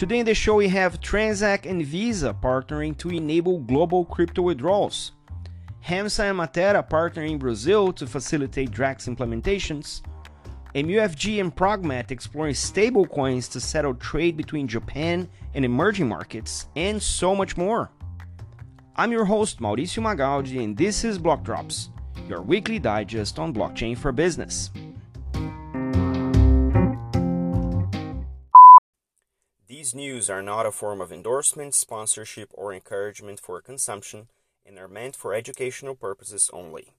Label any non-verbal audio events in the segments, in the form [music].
Today in the show, we have Transak and Visa partnering to enable global crypto withdrawals. Hamsa and Matera partnering in Brazil to facilitate Drex implementations. MUFG and Progmat exploring stablecoins to settle trade between Japan and emerging markets, and so much more. I'm your host, Mauricio Magaldi, and this is Block Drops, your weekly digest on blockchain for business. These news are not a form of endorsement, sponsorship, or encouragement for consumption and are meant for educational purposes only.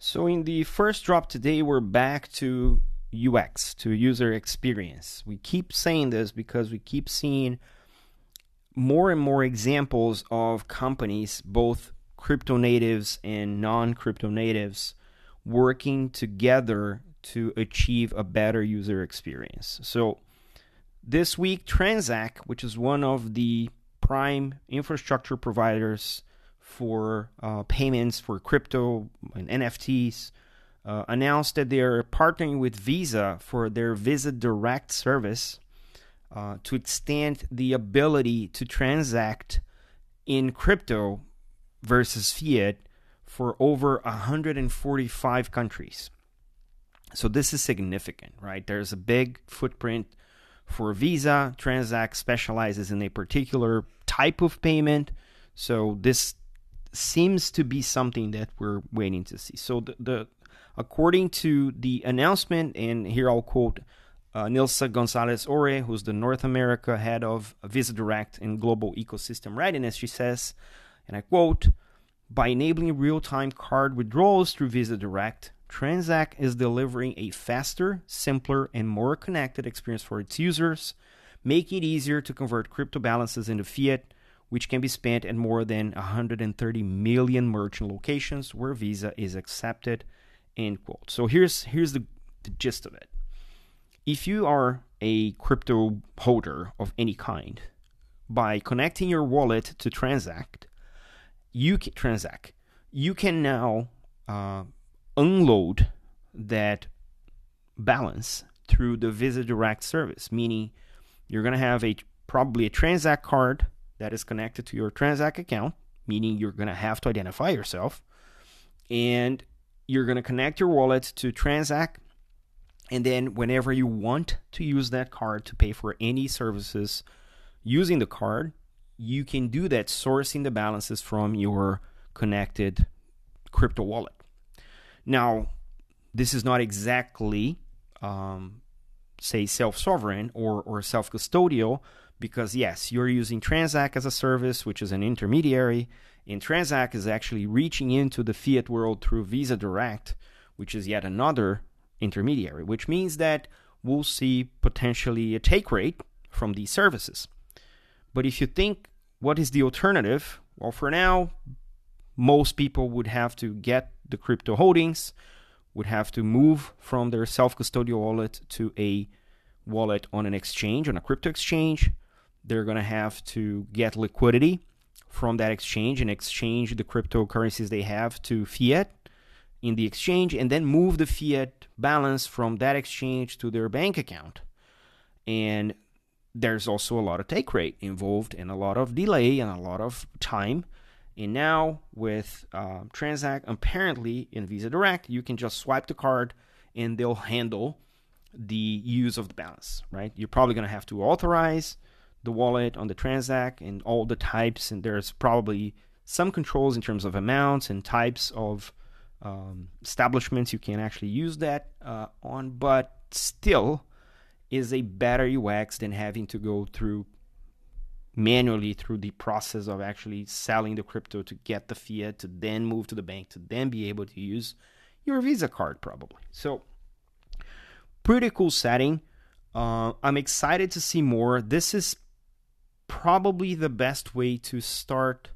So, in the first drop today, we're back to UX, to user experience. We keep saying this because we keep seeing more and more examples of companies, both crypto natives and non crypto natives, working together to achieve a better user experience. So, this week, Transak, which is one of the prime infrastructure providers for uh, payments for crypto and NFTs, uh, announced that they're partnering with Visa for their Visa Direct service uh, to extend the ability to transact in crypto versus fiat for over 145 countries. So this is significant, right? There's a big footprint for Visa. Transak specializes in a particular type of payment. So this seems to be something that we're waiting to see. So the, the according to the announcement, and here I'll quote uh, Nilsa Gonzalez Ore, who's the North America head of Visa Direct and Global Ecosystem Readiness, she says, and I quote, by enabling real time card withdrawals through Visa Direct, Transak is delivering a faster, simpler, and more connected experience for its users, making it easier to convert crypto balances into fiat, which can be spent at more than 130 million merchant locations where Visa is accepted. End quote. So here's here's the, the gist of it. If you are a crypto holder of any kind, by connecting your wallet to Transak, you can Transact, you can now uh, unload that balance through the Visa Direct service, meaning you're going to have a probably a Transak card that is connected to your Transak account, meaning you're going to have to identify yourself, and you're going to connect your wallet to Transak, and then whenever you want to use that card to pay for any services using the card, you can do that sourcing the balances from your connected crypto wallet. Now, this is not exactly, um, say, self sovereign or, or self custodial, because yes, you're using Transak as a service, which is an intermediary, and Transak is actually reaching into the fiat world through Visa Direct, which is yet another intermediary, which means that we'll see potentially a take rate from these services. But if you think, what is the alternative? Well, for now, most people would have to get the crypto holdings would have to move from their self custodial wallet to a wallet on an exchange, on a crypto exchange. They're going to have to get liquidity from that exchange and exchange the cryptocurrencies they have to fiat in the exchange and then move the fiat balance from that exchange to their bank account. And there's also a lot of take rate involved and a lot of delay and a lot of time and now with uh, Transak, apparently in Visa Direct, you can just swipe the card and they'll handle the use of the balance, right? You're probably going to have to authorize the wallet on the Transak and all the types, and there's probably some controls in terms of amounts and types of um, establishments you can actually use that uh, on, but still is a better UX than having to go through manually through the process of actually selling the crypto to get the fiat to then move to the bank to then be able to use your Visa card probably. So pretty cool setting. Uh, I'm excited to see more. This is probably the best way to start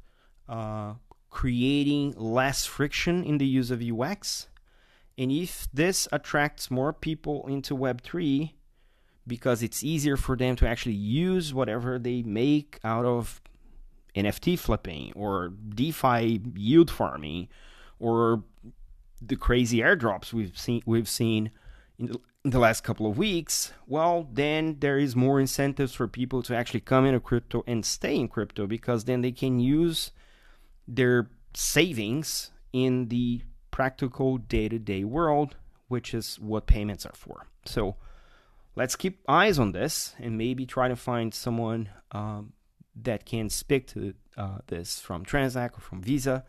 uh, creating less friction in the use of UX. And if this attracts more people into Web3, because it's easier for them to actually use whatever they make out of NFT flipping or DeFi yield farming or the crazy airdrops we've seen we've seen in the the last couple of weeks, well, then there is more incentives for people to actually come into crypto and stay in crypto because then they can use their savings in the practical day to day world, which is what payments are for. So let's keep eyes on this and maybe try to find someone um, that can speak to uh, this from Transak or from Visa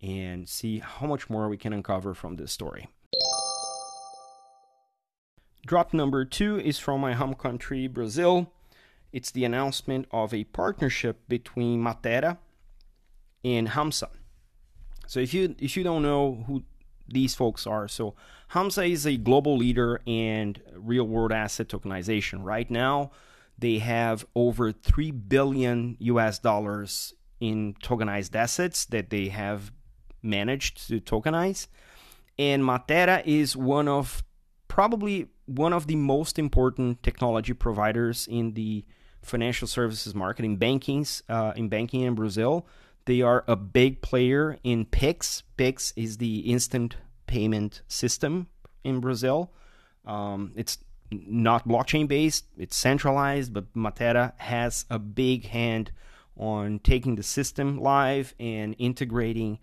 and see how much more we can uncover from this story. Drop number two is from my home country, Brazil. It's the announcement of a partnership between Matera and Hamsa. So if you if you don't know who these folks are, so Hamsa is a global leader in real world asset tokenization. Right now, they have over 3 billion US dollars in tokenized assets that they have managed to tokenize. And Matera is one of probably one of the most important technology providers in the financial services market in bankings uh, in banking in Brazil. They are a big player in Pix. Pix is the instant payment system in Brazil. Um, it's not blockchain based, it's centralized, but Matera has a big hand on taking the system live and integrating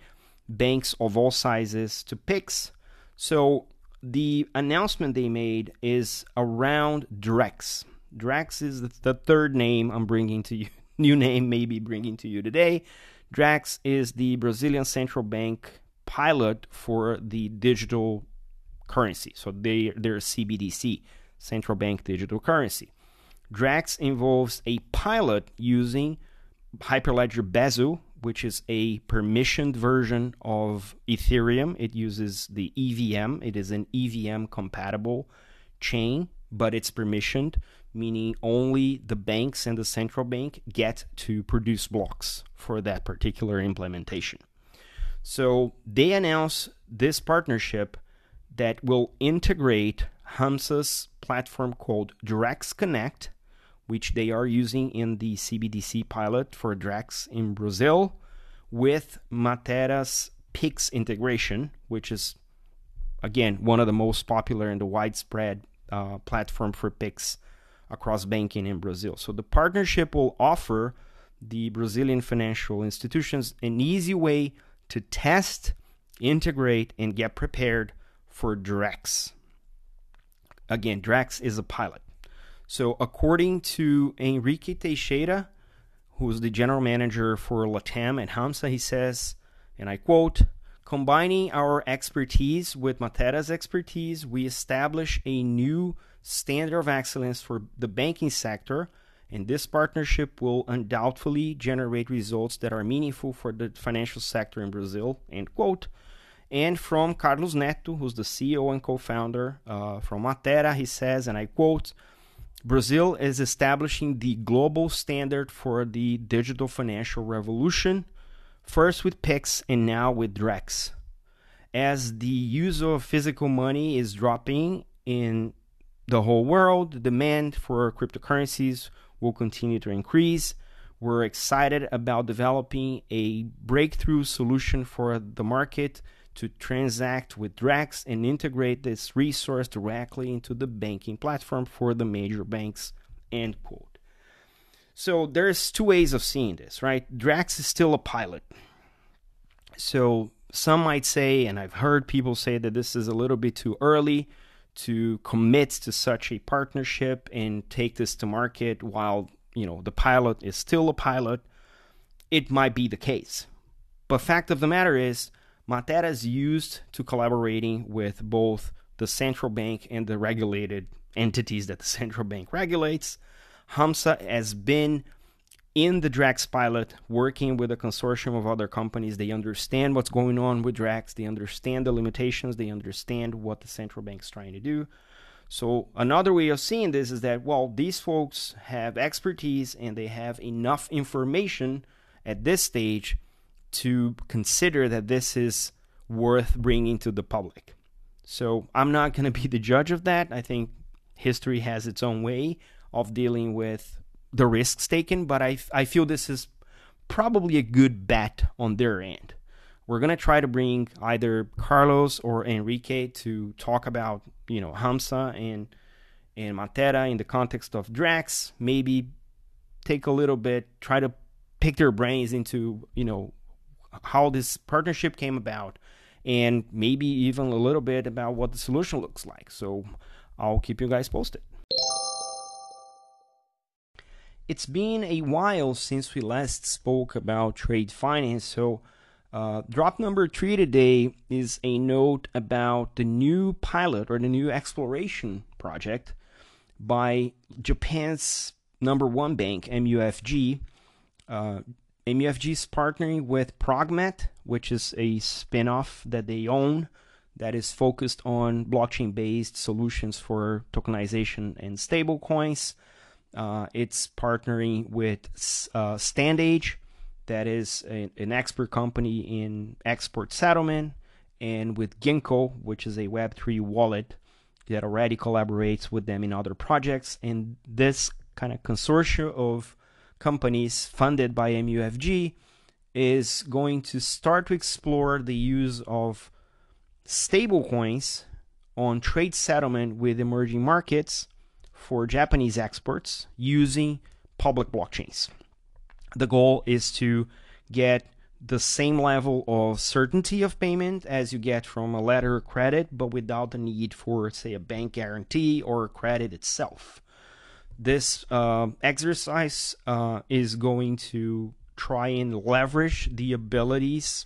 banks of all sizes to Pix. So the announcement they made is around Drex. Drex is the, third name I'm bringing to you, [laughs] new name maybe bringing to you today. Drex is the Brazilian central bank pilot for the digital currency. So they they're CBDC, central bank digital currency. Drex involves a pilot using Hyperledger Besu, which is a permissioned version of Ethereum. It uses the EVM. It is an EVM compatible chain, but it's permissioned, meaning only the banks and the central bank get to produce blocks for that particular implementation. So they announce this partnership that will integrate Hamsa's platform called Drex Connect, which they are using in the CBDC pilot for Drex in Brazil, with Matera's Pix integration, which is again one of the most popular and the widespread uh, platform for Pix across banking in Brazil. So the partnership will offer the Brazilian financial institutions an easy way to test, integrate, and get prepared for Drex. Again, Drex is a pilot. So, according to Enrique Teixeira, who is the general manager for Latam at Hamsa, he says, and I quote, Combining our expertise with Matera's expertise, we establish a new standard of excellence for the banking sector and this partnership will undoubtedly generate results that are meaningful for the financial sector in Brazil. End quote. And from Carlos Netto, who's the CEO and co-founder uh, from Matera, he says, and I quote, Brazil is establishing the global standard for the digital financial revolution, first with Pix and now with Drex. As the use of physical money is dropping in the whole world, the demand for cryptocurrencies will continue to increase. We're excited about developing a breakthrough solution for the market to transact with Drex and integrate this resource directly into the banking platform for the major banks. End quote. So there's two ways of seeing this, right? Drex is still a pilot. So some might say, and I've heard people say that this is a little bit too early to commit to such a partnership and take this to market while you know the pilot is still a pilot it might be the case. But fact of the matter is Matera is used to collaborating with both the central bank and the regulated entities that the [laughs] central bank regulates. Hamsa has been in the Drex pilot, working with a consortium of other companies. They understand what's going on with Drex, they understand the limitations, they understand what the central bank is trying to do. So, another way of seeing this is that, well, these folks have expertise and they have enough information at this stage to consider that this is worth bringing to the public. So, I'm not going to be the judge of that. I think history has its own way of dealing with the risks taken, but I, I feel this is probably a good bet on their end. we're gonna try to bring either Carlos or Enrique to talk about you know Hamsa and and Matera in the context of Drex. Maybe take a little bit, try to pick their brains into you know how this partnership came about, and maybe even a little bit about what the solution looks like. So I'll keep you guys posted. It's been a while since we last spoke about trade finance, so uh, drop number three today is a note about the new pilot or the new exploration project by Japan's number one bank, MUFG. Uh, MUFG is partnering with Progmat, which is a spin-off that they own that is focused on blockchain-based solutions for tokenization and stablecoins. Uh, it's partnering with uh, Standage, that is a, an expert company in export settlement, and with Ginco, which is a Web3 wallet that already collaborates with them in other projects. And this kind of consortium of companies funded by MUFG is going to start to explore the use of stablecoins on trade settlement with emerging markets for Japanese exports using public blockchains. The goal is to get the same level of certainty of payment as you get from a letter of credit, but without the need for, say, a bank guarantee or credit itself. This uh, exercise uh, is going to try and leverage the abilities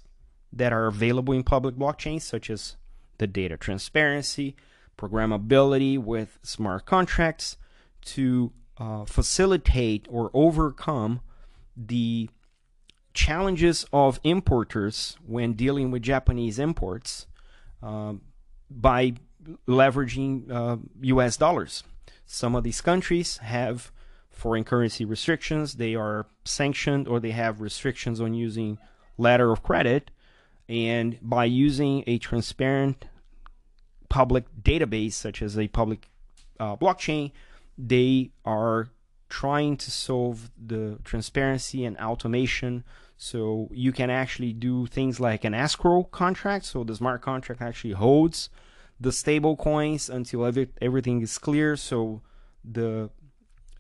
that are available in public blockchains, such as the data transparency, programmability with smart contracts, to uh, facilitate or overcome the challenges of importers when dealing with Japanese imports uh, by leveraging uh, US dollars. Some of these countries have foreign currency restrictions, they are sanctioned or they have restrictions on using letter of credit. And by using a transparent public database, such as a public uh, blockchain, they are trying to solve the transparency and automation. So you can actually do things like an escrow contract. So the smart contract actually holds the stable coins until every, everything is clear. So the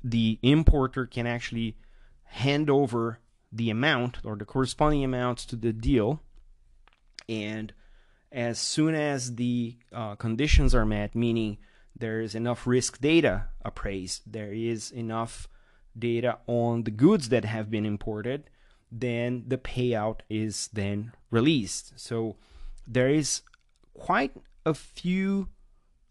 the importer can actually hand over the amount or the corresponding amounts to the deal. And as soon as the uh, conditions are met meaning there is enough risk data appraised, there is enough data on the goods that have been imported, then the payout is then released. So there is quite a few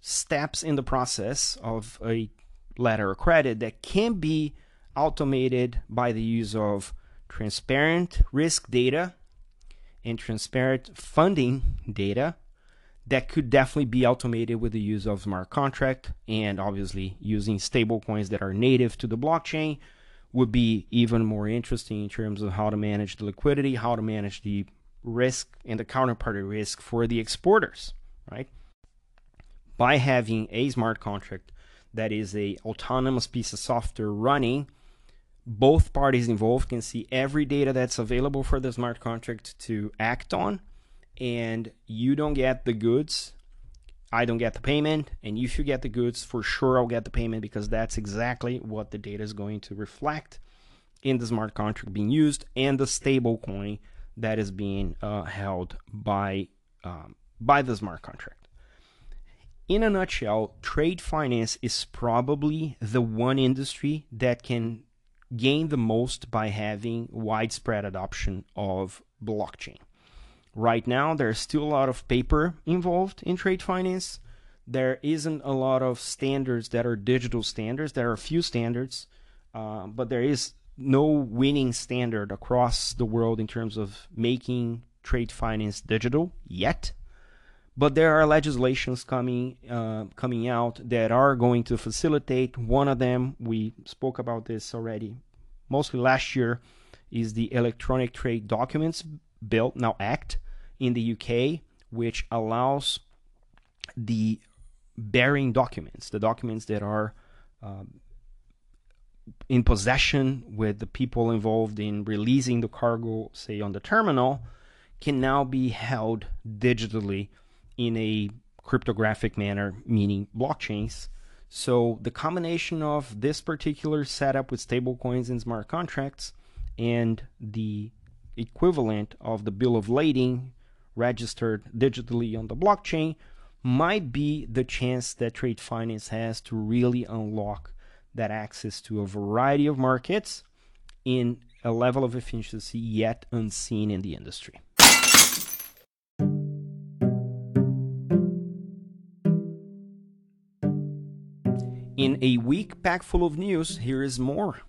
steps in the process of a letter of credit that can be automated by the use of transparent risk data and transparent funding data that could definitely be automated with the use of smart contract and obviously using stable coins that are native to the blockchain would be even more interesting in terms of how to manage the liquidity, how to manage the risk and the counterparty risk for the exporters, right? By having a smart contract that is a autonomous piece of software running, both parties involved can see every data that's available for the smart contract to act on and you don't get the goods, I don't get the payment. And if you get the goods, for sure I'll get the payment because that's exactly what the data is going to reflect in the smart contract being used and the stable coin that is being uh, held by um, by the smart contract. In a nutshell, trade finance is probably the one industry that can gain the most by having widespread adoption of blockchain. Right now, there's still a lot of paper involved in trade finance. There isn't a lot of standards that are digital standards. There are a few standards, uh, but there is no winning standard across the world in terms of making trade finance digital yet. But there are legislations coming uh, coming out that are going to facilitate. One of them, we spoke about this already, mostly last year, is the Electronic Trade Documents Bill, now Act, in the UK, which allows the bearing documents, the documents that are um, in possession with the people involved in releasing the cargo, say on the terminal, can now be held digitally in a cryptographic manner, meaning blockchains. So the combination of this particular setup with stablecoins and smart contracts and the equivalent of the bill of lading registered digitally on the blockchain might be the chance that trade finance has to really unlock that access to a variety of markets in a level of efficiency yet unseen in the industry. A week packed full of news, here is more.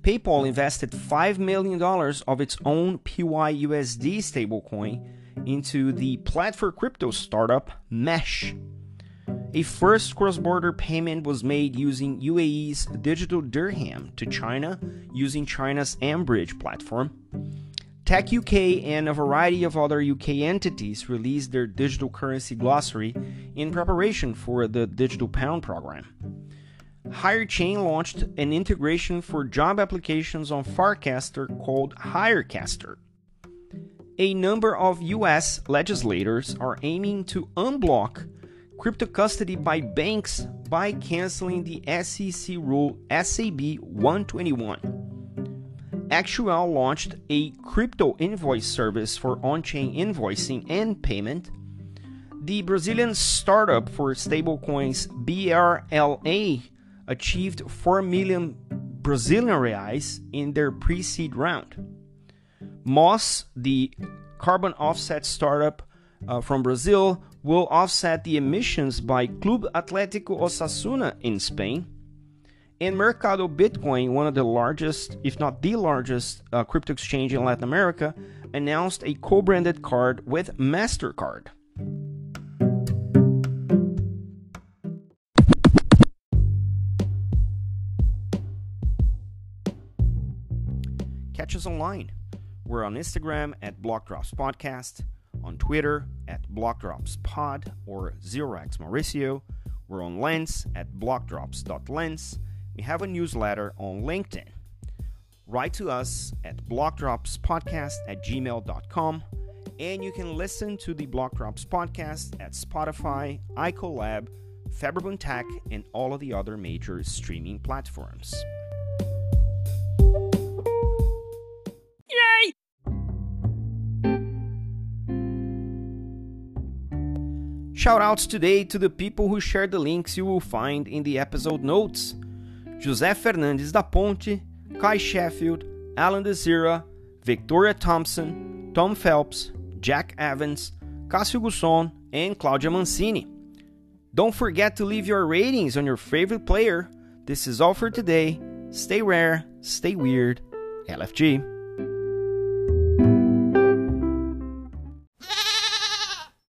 PayPal invested $5 million of its own PYUSD stablecoin into the platform crypto startup Mesh. A first cross border payment was made using UAE's digital dirham to China using China's mBridge platform. Tech UK and a variety of other UK entities released their digital currency glossary in preparation for the Digital Pound program. HireChain launched an integration for job applications on Farcaster called HireCaster. A number of US legislators are aiming to unblock crypto custody by banks by canceling the SEC rule SAB 121. Acctual launched a crypto invoice service for on chain invoicing and payment. The Brazilian startup for stablecoins BRLA achieved 4 million Brazilian reais in their pre seed round. Moss, the carbon offset startup uh, from Brazil, will offset the emissions by Club Atlético Osasuna in Spain and Mercado Bitcoin, one of the largest, if not the largest, uh, crypto exchange in Latin America, announced a co branded card with MasterCard. Catch us online. We're on Instagram at BlockDrops Podcast, on Twitter at BlockDropsPod or ZeroX Mauricio. We're on Lens at BlockDrops.lens we have a newsletter on LinkedIn. Write to us at blockdropspodcast at gmail.com and you can listen to the Block Drops podcast at Spotify, iColab, Faberbun Tech, and all of the other major streaming platforms. Shoutouts today to the people who shared the links you will find in the episode notes. José Fernandes da Ponte, Kai Sheffield, Alan Desira, Victoria Thompson, Tom Phelps, Jack Evans, Cássio Gusson, and Claudia Mancini. Don't forget to leave your ratings on your favorite player. This is all for today. Stay rare, stay weird. LFG.